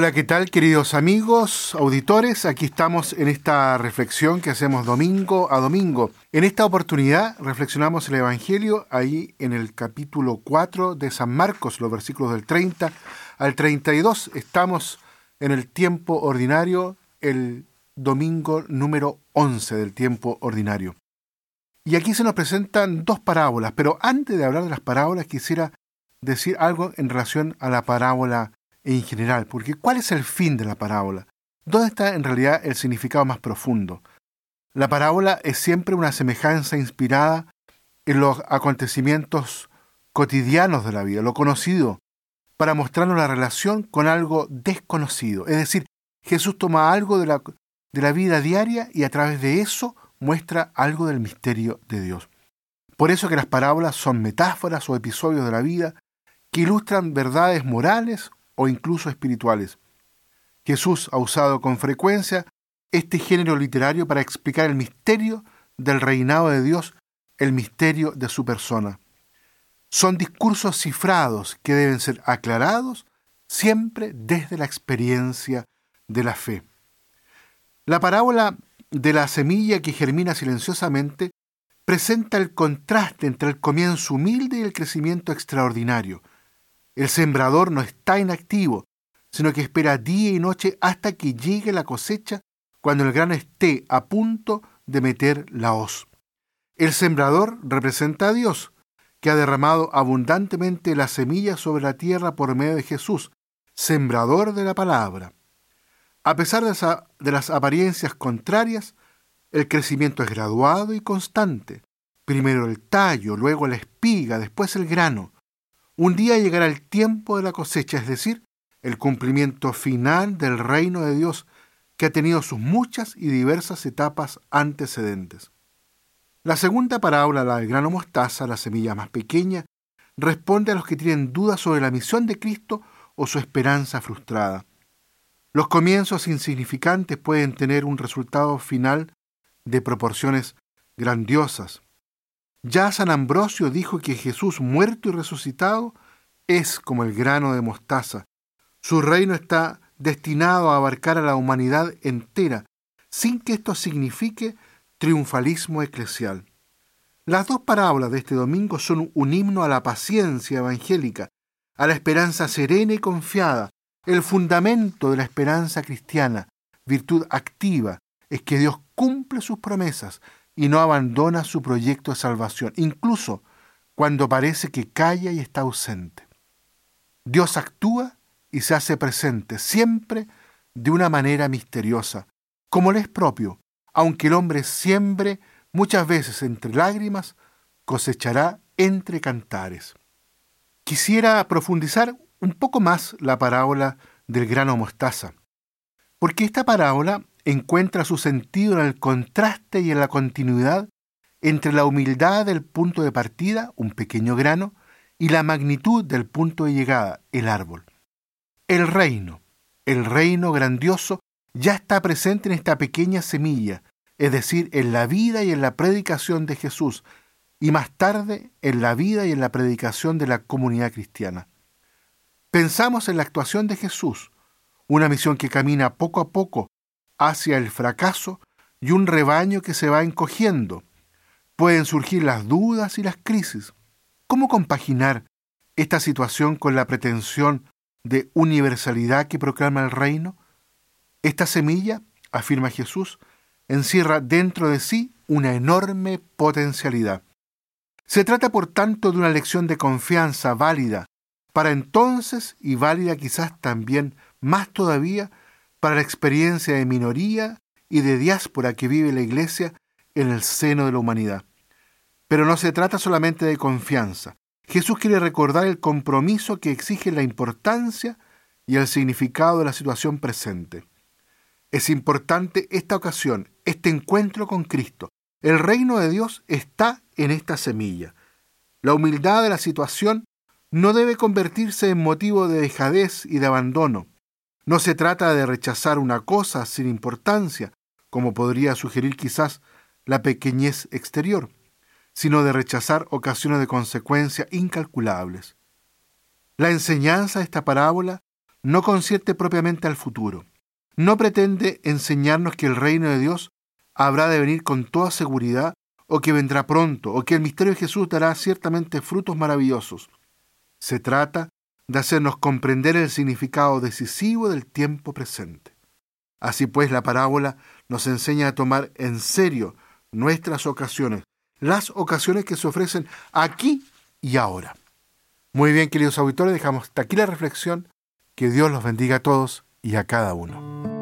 Hola, ¿qué tal queridos amigos, auditores? Aquí estamos en esta reflexión que hacemos domingo a domingo. En esta oportunidad reflexionamos el Evangelio ahí en el capítulo 4 de San Marcos, los versículos del 30 al 32. Estamos en el tiempo ordinario, el domingo número 11 del tiempo ordinario. Y aquí se nos presentan dos parábolas, pero antes de hablar de las parábolas quisiera decir algo en relación a la parábola en general, porque ¿cuál es el fin de la parábola? ¿Dónde está en realidad el significado más profundo? La parábola es siempre una semejanza inspirada en los acontecimientos cotidianos de la vida, lo conocido, para mostrarnos la relación con algo desconocido. Es decir, Jesús toma algo de la, de la vida diaria y a través de eso muestra algo del misterio de Dios. Por eso que las parábolas son metáforas o episodios de la vida que ilustran verdades morales o incluso espirituales. Jesús ha usado con frecuencia este género literario para explicar el misterio del reinado de Dios, el misterio de su persona. Son discursos cifrados que deben ser aclarados siempre desde la experiencia de la fe. La parábola de la semilla que germina silenciosamente presenta el contraste entre el comienzo humilde y el crecimiento extraordinario. El sembrador no está inactivo, sino que espera día y noche hasta que llegue la cosecha cuando el grano esté a punto de meter la hoz. El sembrador representa a Dios, que ha derramado abundantemente la semilla sobre la tierra por medio de Jesús, sembrador de la palabra. A pesar de, las apariencias contrarias, el crecimiento es graduado y constante. Primero el tallo, luego la espiga, después el grano. Un día llegará el tiempo de la cosecha, es decir, el cumplimiento final del reino de Dios que ha tenido sus muchas y diversas etapas antecedentes. La segunda parábola, la del grano mostaza, la semilla más pequeña, responde a los que tienen dudas sobre la misión de Cristo o su esperanza frustrada. Los comienzos insignificantes pueden tener un resultado final de proporciones grandiosas. Ya San Ambrosio dijo que Jesús muerto y resucitado es como el grano de mostaza. Su reino está destinado a abarcar a la humanidad entera, sin que esto signifique triunfalismo eclesial. Las dos parábolas de este domingo son un himno a la paciencia evangélica, a la esperanza serena y confiada. El fundamento de la esperanza cristiana, virtud activa, es que Dios cumple sus promesas, y no abandona su proyecto de salvación, incluso cuando parece que calla y está ausente. Dios actúa y se hace presente siempre de una manera misteriosa, como le es propio, aunque el hombre siembre muchas veces entre lágrimas, cosechará entre cantares. Quisiera profundizar un poco más la parábola del grano mostaza, porque esta parábola encuentra su sentido en el contraste y en la continuidad entre la humildad del punto de partida, un pequeño grano, y la magnitud del punto de llegada, el árbol. El reino, el reino grandioso, ya está presente en esta pequeña semilla, es decir, en la vida y en la predicación de Jesús, y más tarde en la vida y en la predicación de la comunidad cristiana. Pensamos en la actuación de Jesús, una misión que camina poco a poco hacia el fracaso y un rebaño que se va encogiendo. Pueden surgir las dudas y las crisis. ¿Cómo compaginar esta situación con la pretensión de universalidad que proclama el reino? Esta semilla, afirma Jesús, encierra dentro de sí una enorme potencialidad. Se trata, por tanto, de una lección de confianza válida para entonces y válida quizás también más todavía para la experiencia de minoría y de diáspora que vive la Iglesia en el seno de la humanidad. Pero no se trata solamente de confianza. Jesús quiere recordar el compromiso que exige la importancia y el significado de la situación presente. Es importante esta ocasión, este encuentro con Cristo. El reino de Dios está en esta semilla. La humildad de la situación no debe convertirse en motivo de dejadez y de abandono. No se trata de rechazar una cosa sin importancia, como podría sugerir quizás la pequeñez exterior, sino de rechazar ocasiones de consecuencia incalculables. La enseñanza de esta parábola no concierte propiamente al futuro. No pretende enseñarnos que el reino de Dios habrá de venir con toda seguridad o que vendrá pronto o que el misterio de Jesús dará ciertamente frutos maravillosos. Se trata de hacernos comprender el significado decisivo del tiempo presente. Así pues, la parábola nos enseña a tomar en serio nuestras ocasiones, las ocasiones que se ofrecen aquí y ahora. Muy bien, queridos auditores, dejamos hasta aquí la reflexión. Que Dios los bendiga a todos y a cada uno.